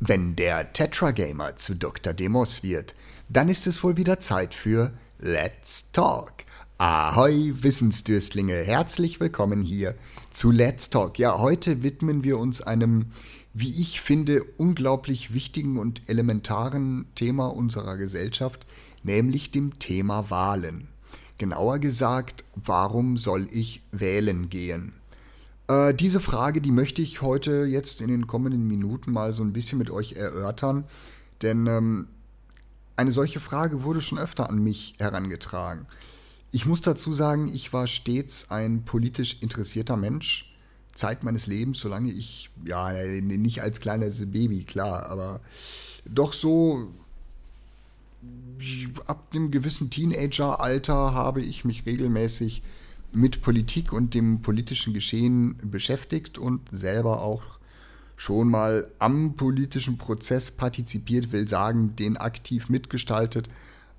Wenn der Tetragamer zu Dr. Demos wird, dann ist es wohl wieder Zeit für Let's Talk. Ahoi, Wissensdürstlinge, herzlich willkommen hier zu Let's Talk. Ja, heute widmen wir uns einem, wie ich finde, unglaublich wichtigen und elementaren Thema unserer Gesellschaft, nämlich dem Thema Wahlen. Genauer gesagt, warum soll ich wählen gehen? Äh, diese Frage, die möchte ich heute jetzt in den kommenden Minuten mal so ein bisschen mit euch erörtern, denn ähm, eine solche Frage wurde schon öfter an mich herangetragen. Ich muss dazu sagen, ich war stets ein politisch interessierter Mensch, Zeit meines Lebens, solange ich, ja, nicht als kleines Baby, klar, aber doch so ab dem gewissen Teenageralter habe ich mich regelmäßig mit Politik und dem politischen Geschehen beschäftigt und selber auch schon mal am politischen Prozess partizipiert, will sagen, den aktiv mitgestaltet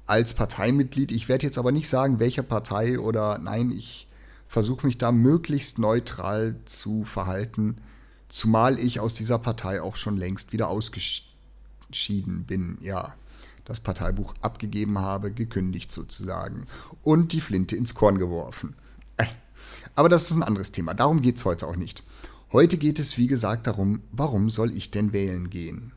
als Parteimitglied. Ich werde jetzt aber nicht sagen, welche Partei oder nein, ich versuche mich da möglichst neutral zu verhalten, zumal ich aus dieser Partei auch schon längst wieder ausgeschieden bin, ja. Das Parteibuch abgegeben habe, gekündigt sozusagen und die Flinte ins Korn geworfen. Aber das ist ein anderes Thema. Darum geht es heute auch nicht. Heute geht es, wie gesagt, darum, warum soll ich denn wählen gehen?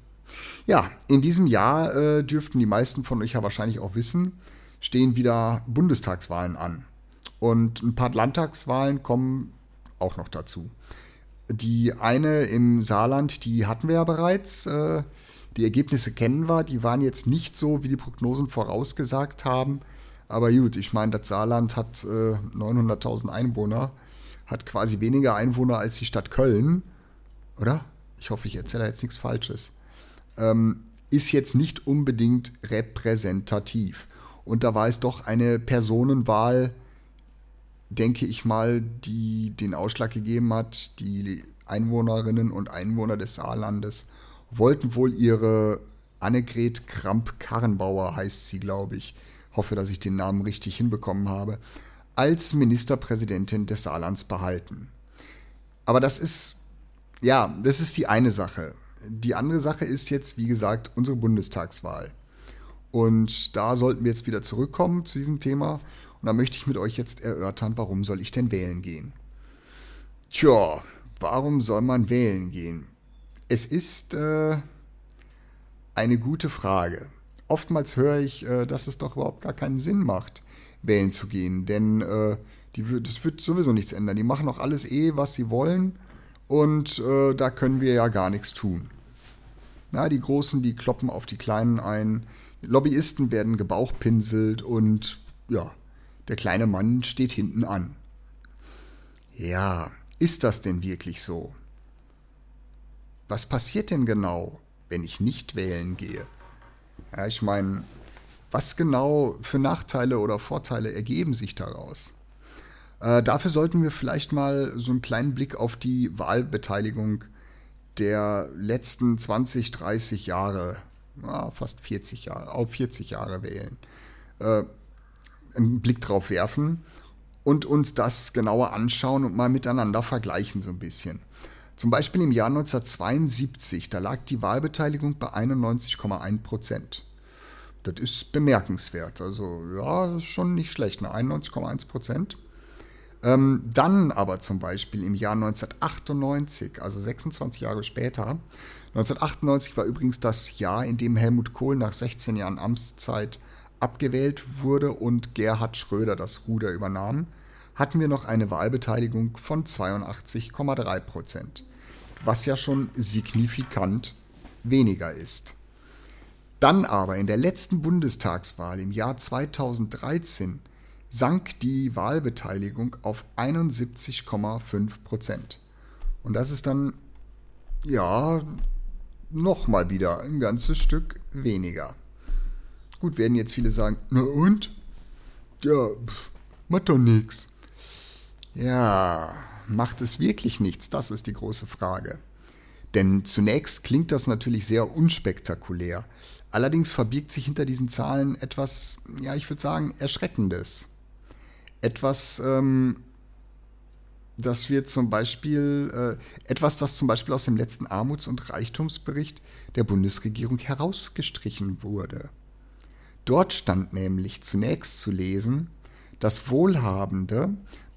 Ja, in diesem Jahr äh, dürften die meisten von euch ja wahrscheinlich auch wissen, stehen wieder Bundestagswahlen an. Und ein paar Landtagswahlen kommen auch noch dazu. Die eine im Saarland, die hatten wir ja bereits. Äh, die Ergebnisse kennen wir. Die waren jetzt nicht so, wie die Prognosen vorausgesagt haben. Aber gut, ich meine, das Saarland hat äh, 900.000 Einwohner, hat quasi weniger Einwohner als die Stadt Köln, oder? Ich hoffe, ich erzähle jetzt nichts Falsches. Ähm, ist jetzt nicht unbedingt repräsentativ. Und da war es doch eine Personenwahl, denke ich mal, die den Ausschlag gegeben hat. Die Einwohnerinnen und Einwohner des Saarlandes wollten wohl ihre Annegret Kramp-Karrenbauer, heißt sie, glaube ich, hoffe, dass ich den Namen richtig hinbekommen habe, als Ministerpräsidentin des Saarlands behalten. Aber das ist, ja, das ist die eine Sache. Die andere Sache ist jetzt, wie gesagt, unsere Bundestagswahl. Und da sollten wir jetzt wieder zurückkommen zu diesem Thema. Und da möchte ich mit euch jetzt erörtern, warum soll ich denn wählen gehen? Tja, warum soll man wählen gehen? Es ist äh, eine gute Frage oftmals höre ich, äh, dass es doch überhaupt gar keinen Sinn macht, wählen zu gehen. Denn äh, die, das wird sowieso nichts ändern. Die machen auch alles eh, was sie wollen. Und äh, da können wir ja gar nichts tun. Na, die Großen, die kloppen auf die Kleinen ein. Lobbyisten werden gebauchpinselt und ja, der kleine Mann steht hinten an. Ja, ist das denn wirklich so? Was passiert denn genau, wenn ich nicht wählen gehe? Ja, ich meine, was genau für Nachteile oder Vorteile ergeben sich daraus? Äh, dafür sollten wir vielleicht mal so einen kleinen Blick auf die Wahlbeteiligung der letzten 20, 30 Jahre, ja, fast 40 Jahre, auf 40 Jahre wählen, äh, einen Blick drauf werfen und uns das genauer anschauen und mal miteinander vergleichen so ein bisschen. Zum Beispiel im Jahr 1972, da lag die Wahlbeteiligung bei 91,1 Prozent. Das ist bemerkenswert. Also ja, schon nicht schlecht, ne? 91,1 Prozent. Ähm, dann aber zum Beispiel im Jahr 1998, also 26 Jahre später, 1998 war übrigens das Jahr, in dem Helmut Kohl nach 16 Jahren Amtszeit abgewählt wurde und Gerhard Schröder das Ruder übernahm, hatten wir noch eine Wahlbeteiligung von 82,3 Prozent was ja schon signifikant weniger ist. Dann aber in der letzten Bundestagswahl im Jahr 2013 sank die Wahlbeteiligung auf 71,5 Prozent. Und das ist dann, ja, nochmal wieder ein ganzes Stück weniger. Gut, werden jetzt viele sagen, na und? Ja, pff, macht doch nix. Ja, macht es wirklich nichts? Das ist die große Frage. Denn zunächst klingt das natürlich sehr unspektakulär. Allerdings verbirgt sich hinter diesen Zahlen etwas, ja, ich würde sagen, Erschreckendes. Etwas, ähm, dass wir zum Beispiel äh, etwas, das zum Beispiel aus dem letzten Armuts- und Reichtumsbericht der Bundesregierung herausgestrichen wurde. Dort stand nämlich zunächst zu lesen, dass Wohlhabende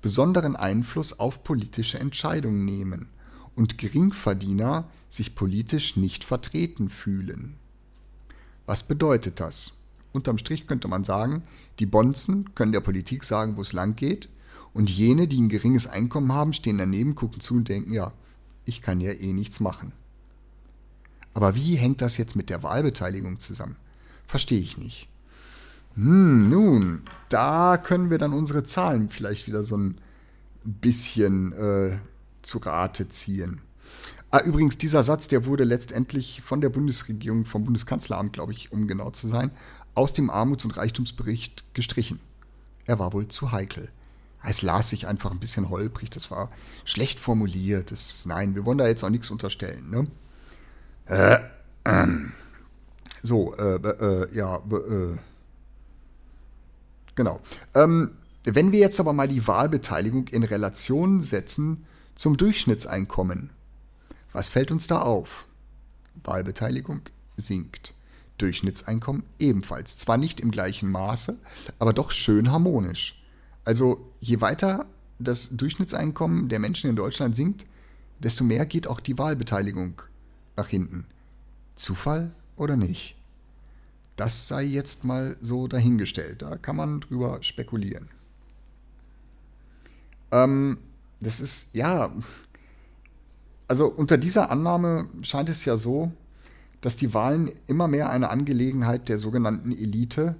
besonderen Einfluss auf politische Entscheidungen nehmen und Geringverdiener sich politisch nicht vertreten fühlen. Was bedeutet das? Unterm Strich könnte man sagen, die Bonzen können der Politik sagen, wo es lang geht, und jene, die ein geringes Einkommen haben, stehen daneben, gucken zu und denken, ja, ich kann ja eh nichts machen. Aber wie hängt das jetzt mit der Wahlbeteiligung zusammen? Verstehe ich nicht. Hm, nun, da können wir dann unsere Zahlen vielleicht wieder so ein bisschen äh, zu Rate ziehen. Ah, übrigens, dieser Satz, der wurde letztendlich von der Bundesregierung, vom Bundeskanzleramt, glaube ich, um genau zu sein, aus dem Armuts- und Reichtumsbericht gestrichen. Er war wohl zu heikel. Es las sich einfach ein bisschen holprig, das war schlecht formuliert. Das, nein, wir wollen da jetzt auch nichts unterstellen. Ne? Äh, ähm. So, äh, äh, ja, äh, genau. Ähm, wenn wir jetzt aber mal die Wahlbeteiligung in Relation setzen zum Durchschnittseinkommen, was fällt uns da auf? Wahlbeteiligung sinkt. Durchschnittseinkommen ebenfalls. Zwar nicht im gleichen Maße, aber doch schön harmonisch. Also je weiter das Durchschnittseinkommen der Menschen in Deutschland sinkt, desto mehr geht auch die Wahlbeteiligung nach hinten. Zufall oder nicht? Das sei jetzt mal so dahingestellt. Da kann man drüber spekulieren. Ähm, das ist, ja, also unter dieser Annahme scheint es ja so, dass die Wahlen immer mehr eine Angelegenheit der sogenannten Elite,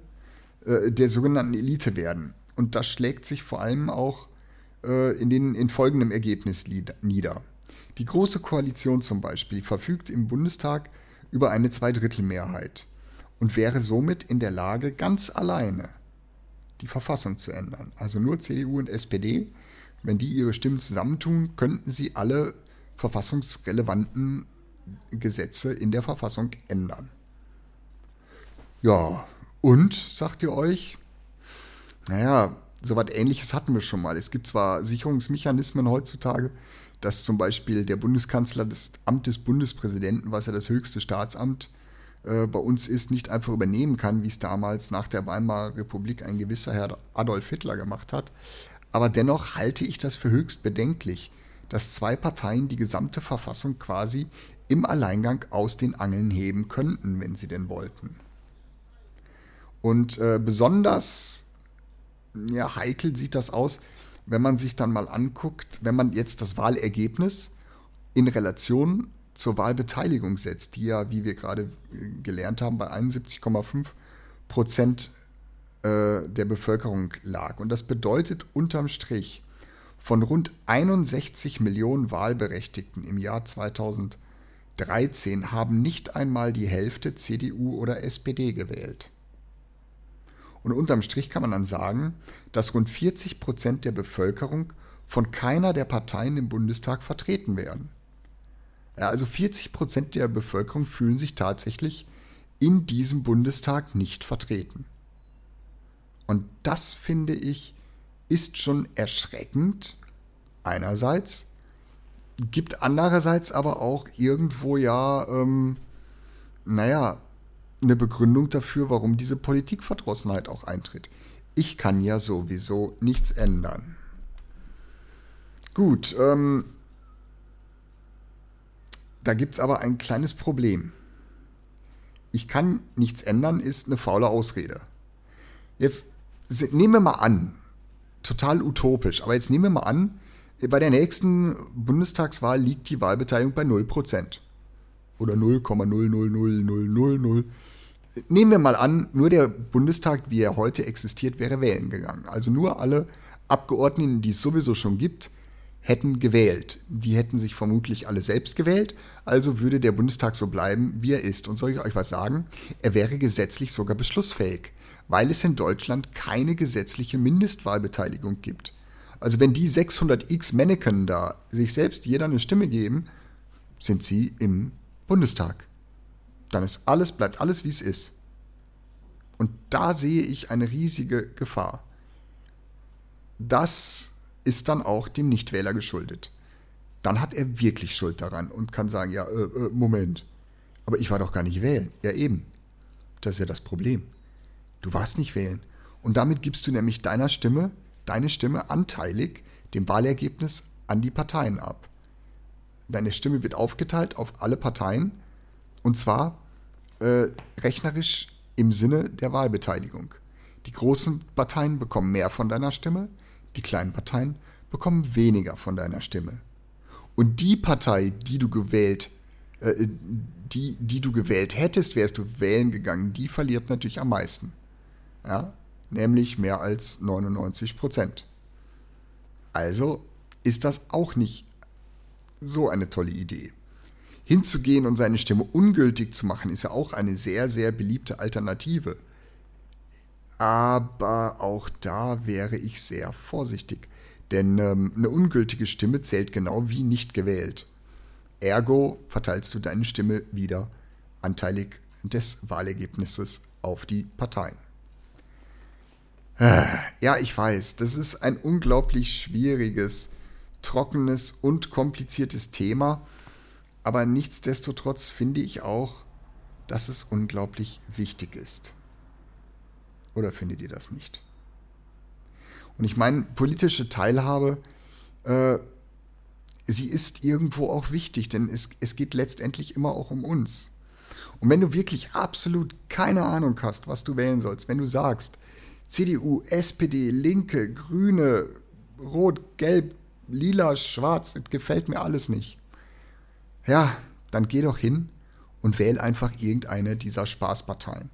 äh, der sogenannten Elite werden. Und das schlägt sich vor allem auch äh, in, den, in folgendem Ergebnis nieder. Die Große Koalition zum Beispiel verfügt im Bundestag über eine Zweidrittelmehrheit und wäre somit in der Lage, ganz alleine die Verfassung zu ändern. Also nur CDU und SPD, wenn die ihre Stimmen zusammentun, könnten sie alle verfassungsrelevanten Gesetze in der Verfassung ändern. Ja, und, sagt ihr euch, naja, so was ähnliches hatten wir schon mal. Es gibt zwar Sicherungsmechanismen heutzutage, dass zum Beispiel der Bundeskanzler das Amt des Bundespräsidenten, was ja das höchste Staatsamt äh, bei uns ist, nicht einfach übernehmen kann, wie es damals nach der Weimarer Republik ein gewisser Herr Adolf Hitler gemacht hat. Aber dennoch halte ich das für höchst bedenklich, dass zwei Parteien die gesamte Verfassung quasi im Alleingang aus den Angeln heben könnten, wenn sie denn wollten. Und äh, besonders ja, heikel sieht das aus, wenn man sich dann mal anguckt, wenn man jetzt das Wahlergebnis in Relation zur Wahlbeteiligung setzt, die ja, wie wir gerade äh, gelernt haben, bei 71,5 Prozent äh, der Bevölkerung lag. Und das bedeutet unterm Strich, von rund 61 Millionen Wahlberechtigten im Jahr 2013 haben nicht einmal die Hälfte CDU oder SPD gewählt. Und unterm Strich kann man dann sagen, dass rund 40 Prozent der Bevölkerung von keiner der Parteien im Bundestag vertreten werden. Ja, also 40 Prozent der Bevölkerung fühlen sich tatsächlich in diesem Bundestag nicht vertreten. Und das finde ich ist schon erschreckend, einerseits, gibt andererseits aber auch irgendwo ja, ähm, naja, eine Begründung dafür, warum diese Politikverdrossenheit auch eintritt. Ich kann ja sowieso nichts ändern. Gut, ähm, da gibt es aber ein kleines Problem. Ich kann nichts ändern, ist eine faule Ausrede. Jetzt nehmen wir mal an, total utopisch, aber jetzt nehmen wir mal an, bei der nächsten Bundestagswahl liegt die Wahlbeteiligung bei 0%. Oder 0,00000. Nehmen wir mal an, nur der Bundestag, wie er heute existiert, wäre wählen gegangen. Also nur alle Abgeordneten, die es sowieso schon gibt, hätten gewählt. Die hätten sich vermutlich alle selbst gewählt, also würde der Bundestag so bleiben, wie er ist. Und soll ich euch was sagen? Er wäre gesetzlich sogar beschlussfähig, weil es in Deutschland keine gesetzliche Mindestwahlbeteiligung gibt. Also wenn die 600 x Manneken da sich selbst jeder eine Stimme geben, sind sie im Bundestag. Dann ist alles, bleibt alles wie es ist. Und da sehe ich eine riesige Gefahr. Das ist dann auch dem Nichtwähler geschuldet. Dann hat er wirklich Schuld daran und kann sagen, ja, äh, äh, Moment, aber ich war doch gar nicht wählen. Ja, eben. Das ist ja das Problem. Du warst nicht wählen. Und damit gibst du nämlich deiner Stimme, deine Stimme anteilig dem Wahlergebnis an die Parteien ab. Deine Stimme wird aufgeteilt auf alle Parteien und zwar äh, rechnerisch im Sinne der Wahlbeteiligung. Die großen Parteien bekommen mehr von deiner Stimme, die kleinen Parteien bekommen weniger von deiner Stimme. Und die Partei, die du gewählt, äh, die, die du gewählt hättest, wärst du wählen gegangen, die verliert natürlich am meisten. Ja? Nämlich mehr als 99 Prozent. Also ist das auch nicht so eine tolle Idee. Hinzugehen und seine Stimme ungültig zu machen, ist ja auch eine sehr, sehr beliebte Alternative. Aber auch da wäre ich sehr vorsichtig. Denn ähm, eine ungültige Stimme zählt genau wie nicht gewählt. Ergo verteilst du deine Stimme wieder anteilig des Wahlergebnisses auf die Parteien. Äh, ja, ich weiß, das ist ein unglaublich schwieriges, trockenes und kompliziertes Thema, aber nichtsdestotrotz finde ich auch, dass es unglaublich wichtig ist. Oder findet ihr das nicht? Und ich meine, politische Teilhabe, äh, sie ist irgendwo auch wichtig, denn es, es geht letztendlich immer auch um uns. Und wenn du wirklich absolut keine Ahnung hast, was du wählen sollst, wenn du sagst, CDU, SPD, Linke, Grüne, Rot, Gelb, Lila, Schwarz, das gefällt mir alles nicht. Ja, dann geh doch hin und wähl einfach irgendeine dieser Spaßparteien.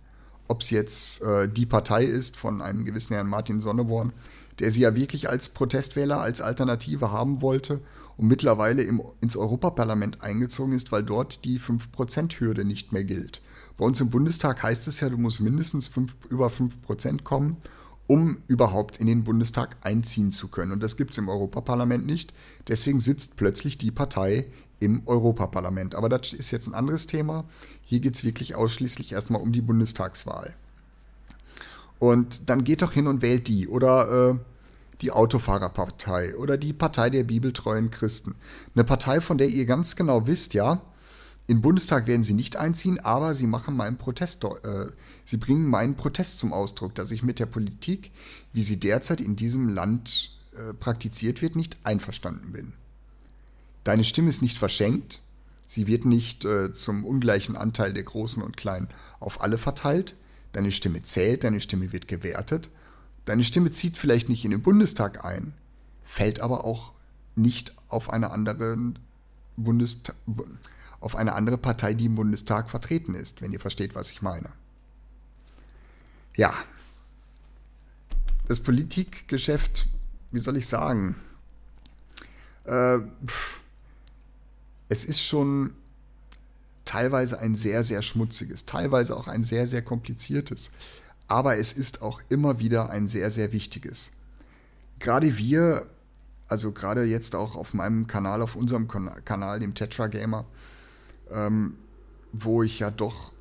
Ob es jetzt äh, die Partei ist von einem gewissen Herrn Martin Sonneborn, der sie ja wirklich als Protestwähler, als Alternative haben wollte und mittlerweile im, ins Europaparlament eingezogen ist, weil dort die 5%-Hürde nicht mehr gilt. Bei uns im Bundestag heißt es ja, du musst mindestens fünf, über 5% kommen, um überhaupt in den Bundestag einziehen zu können. Und das gibt es im Europaparlament nicht. Deswegen sitzt plötzlich die Partei im Europaparlament. Aber das ist jetzt ein anderes Thema. Hier geht es wirklich ausschließlich erstmal um die Bundestagswahl. Und dann geht doch hin und wählt die oder äh, die Autofahrerpartei oder die Partei der bibeltreuen Christen. Eine Partei, von der ihr ganz genau wisst, ja, im Bundestag werden sie nicht einziehen, aber sie machen meinen Protest, äh, sie bringen meinen Protest zum Ausdruck, dass ich mit der Politik, wie sie derzeit in diesem Land äh, praktiziert wird, nicht einverstanden bin. Deine Stimme ist nicht verschenkt, sie wird nicht äh, zum ungleichen Anteil der Großen und Kleinen auf alle verteilt, deine Stimme zählt, deine Stimme wird gewertet, deine Stimme zieht vielleicht nicht in den Bundestag ein, fällt aber auch nicht auf eine andere Bundestag auf eine andere Partei, die im Bundestag vertreten ist, wenn ihr versteht, was ich meine. Ja, das Politikgeschäft, wie soll ich sagen, äh, es ist schon teilweise ein sehr, sehr schmutziges, teilweise auch ein sehr, sehr kompliziertes, aber es ist auch immer wieder ein sehr, sehr wichtiges. Gerade wir, also gerade jetzt auch auf meinem Kanal, auf unserem Kanal, dem Tetra Gamer, ähm, wo ich ja doch,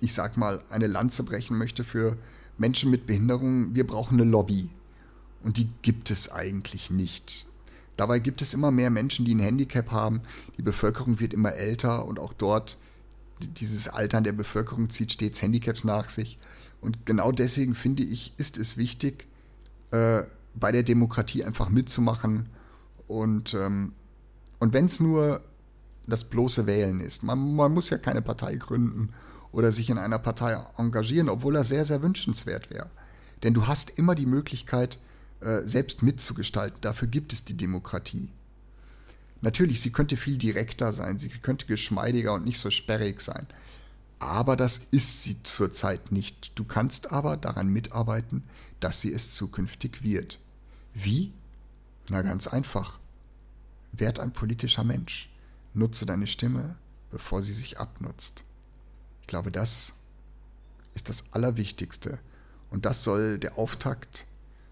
ich sag mal, eine Lanze brechen möchte für Menschen mit Behinderungen. Wir brauchen eine Lobby. Und die gibt es eigentlich nicht. Dabei gibt es immer mehr Menschen, die ein Handicap haben. Die Bevölkerung wird immer älter und auch dort dieses Altern der Bevölkerung zieht stets Handicaps nach sich. Und genau deswegen finde ich, ist es wichtig, äh, bei der Demokratie einfach mitzumachen. Und, ähm, und wenn es nur das bloße Wählen ist. Man, man muss ja keine Partei gründen oder sich in einer Partei engagieren, obwohl das sehr, sehr wünschenswert wäre. Denn du hast immer die Möglichkeit, äh, selbst mitzugestalten. Dafür gibt es die Demokratie. Natürlich, sie könnte viel direkter sein, sie könnte geschmeidiger und nicht so sperrig sein. Aber das ist sie zurzeit nicht. Du kannst aber daran mitarbeiten, dass sie es zukünftig wird. Wie? Na ganz einfach. Werd ein politischer Mensch. Nutze deine Stimme, bevor sie sich abnutzt. Ich glaube, das ist das Allerwichtigste. Und das soll der Auftakt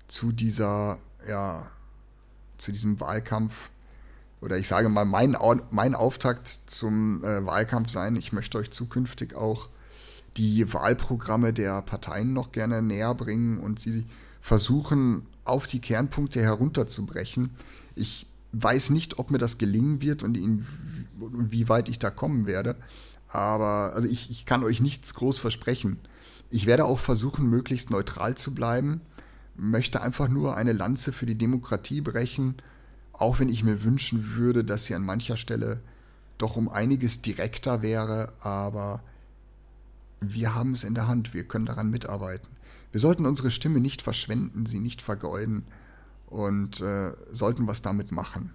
zu dieser, ja, zu diesem Wahlkampf oder ich sage mal, mein, mein Auftakt zum äh, Wahlkampf sein. Ich möchte euch zukünftig auch die Wahlprogramme der Parteien noch gerne näher bringen und sie versuchen, auf die Kernpunkte herunterzubrechen. Ich weiß nicht, ob mir das gelingen wird und wie weit ich da kommen werde. Aber also ich, ich kann euch nichts groß versprechen. Ich werde auch versuchen, möglichst neutral zu bleiben, möchte einfach nur eine Lanze für die Demokratie brechen, auch wenn ich mir wünschen würde, dass sie an mancher Stelle doch um einiges direkter wäre, aber wir haben es in der Hand, wir können daran mitarbeiten. Wir sollten unsere Stimme nicht verschwenden, sie nicht vergeuden und äh, sollten was damit machen.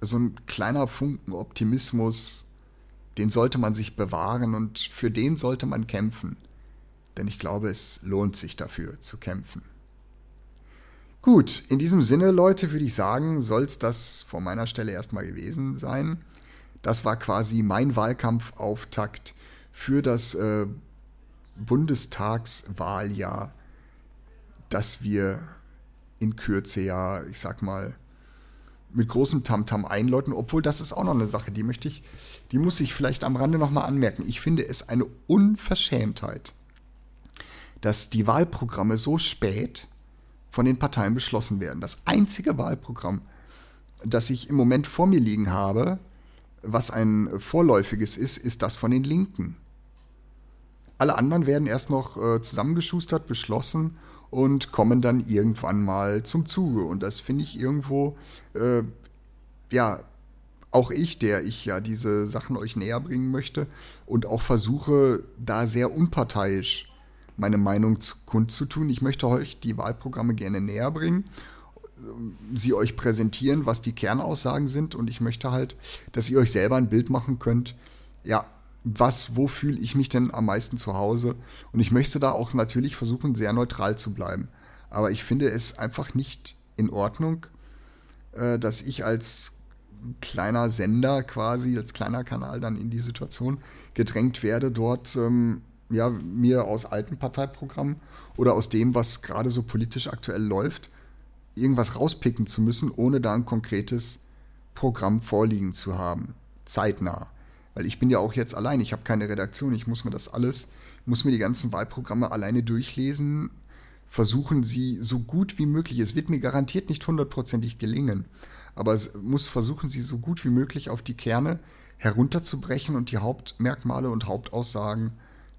So ein kleiner Funken Optimismus, den sollte man sich bewahren und für den sollte man kämpfen. Denn ich glaube, es lohnt sich dafür zu kämpfen. Gut, in diesem Sinne, Leute, würde ich sagen, soll es das von meiner Stelle erstmal gewesen sein. Das war quasi mein Wahlkampfauftakt für das äh, Bundestagswahljahr, das wir in Kürze ja, ich sag mal, mit großem Tamtam -Tam einläuten, obwohl das ist auch noch eine Sache, die möchte ich, die muss ich vielleicht am Rande nochmal anmerken. Ich finde es eine Unverschämtheit, dass die Wahlprogramme so spät von den Parteien beschlossen werden. Das einzige Wahlprogramm, das ich im Moment vor mir liegen habe, was ein vorläufiges ist, ist das von den Linken. Alle anderen werden erst noch äh, zusammengeschustert, beschlossen und kommen dann irgendwann mal zum Zuge. Und das finde ich irgendwo, äh, ja, auch ich, der ich ja diese Sachen euch näher bringen möchte und auch versuche, da sehr unparteiisch meine Meinung kundzutun. Ich möchte euch die Wahlprogramme gerne näher bringen, sie euch präsentieren, was die Kernaussagen sind und ich möchte halt, dass ihr euch selber ein Bild machen könnt, ja, was, wo fühle ich mich denn am meisten zu Hause? Und ich möchte da auch natürlich versuchen, sehr neutral zu bleiben. Aber ich finde es einfach nicht in Ordnung, äh, dass ich als kleiner Sender quasi, als kleiner Kanal dann in die Situation gedrängt werde, dort ähm, ja, mir aus alten Parteiprogrammen oder aus dem, was gerade so politisch aktuell läuft, irgendwas rauspicken zu müssen, ohne da ein konkretes Programm vorliegen zu haben. Zeitnah. Weil ich bin ja auch jetzt allein, ich habe keine Redaktion, ich muss mir das alles, muss mir die ganzen Wahlprogramme alleine durchlesen, versuchen sie so gut wie möglich, es wird mir garantiert nicht hundertprozentig gelingen, aber es muss versuchen, sie so gut wie möglich auf die Kerne herunterzubrechen und die Hauptmerkmale und Hauptaussagen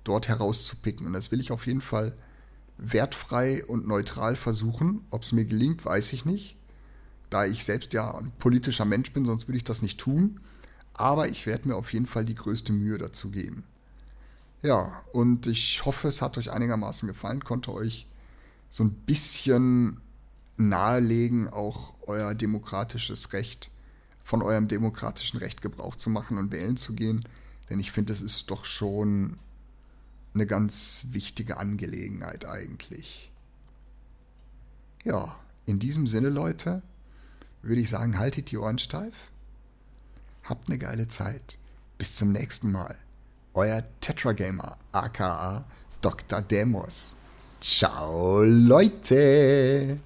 dort herauszupicken. Und das will ich auf jeden Fall wertfrei und neutral versuchen. Ob es mir gelingt, weiß ich nicht, da ich selbst ja ein politischer Mensch bin, sonst würde ich das nicht tun. Aber ich werde mir auf jeden Fall die größte Mühe dazu geben. Ja, und ich hoffe, es hat euch einigermaßen gefallen, konnte euch so ein bisschen nahelegen, auch euer demokratisches Recht, von eurem demokratischen Recht Gebrauch zu machen und wählen zu gehen. Denn ich finde, es ist doch schon eine ganz wichtige Angelegenheit eigentlich. Ja, in diesem Sinne, Leute, würde ich sagen, haltet die Ohren steif. Habt eine geile Zeit. Bis zum nächsten Mal. Euer Tetragamer, aka Dr. Demos. Ciao, Leute!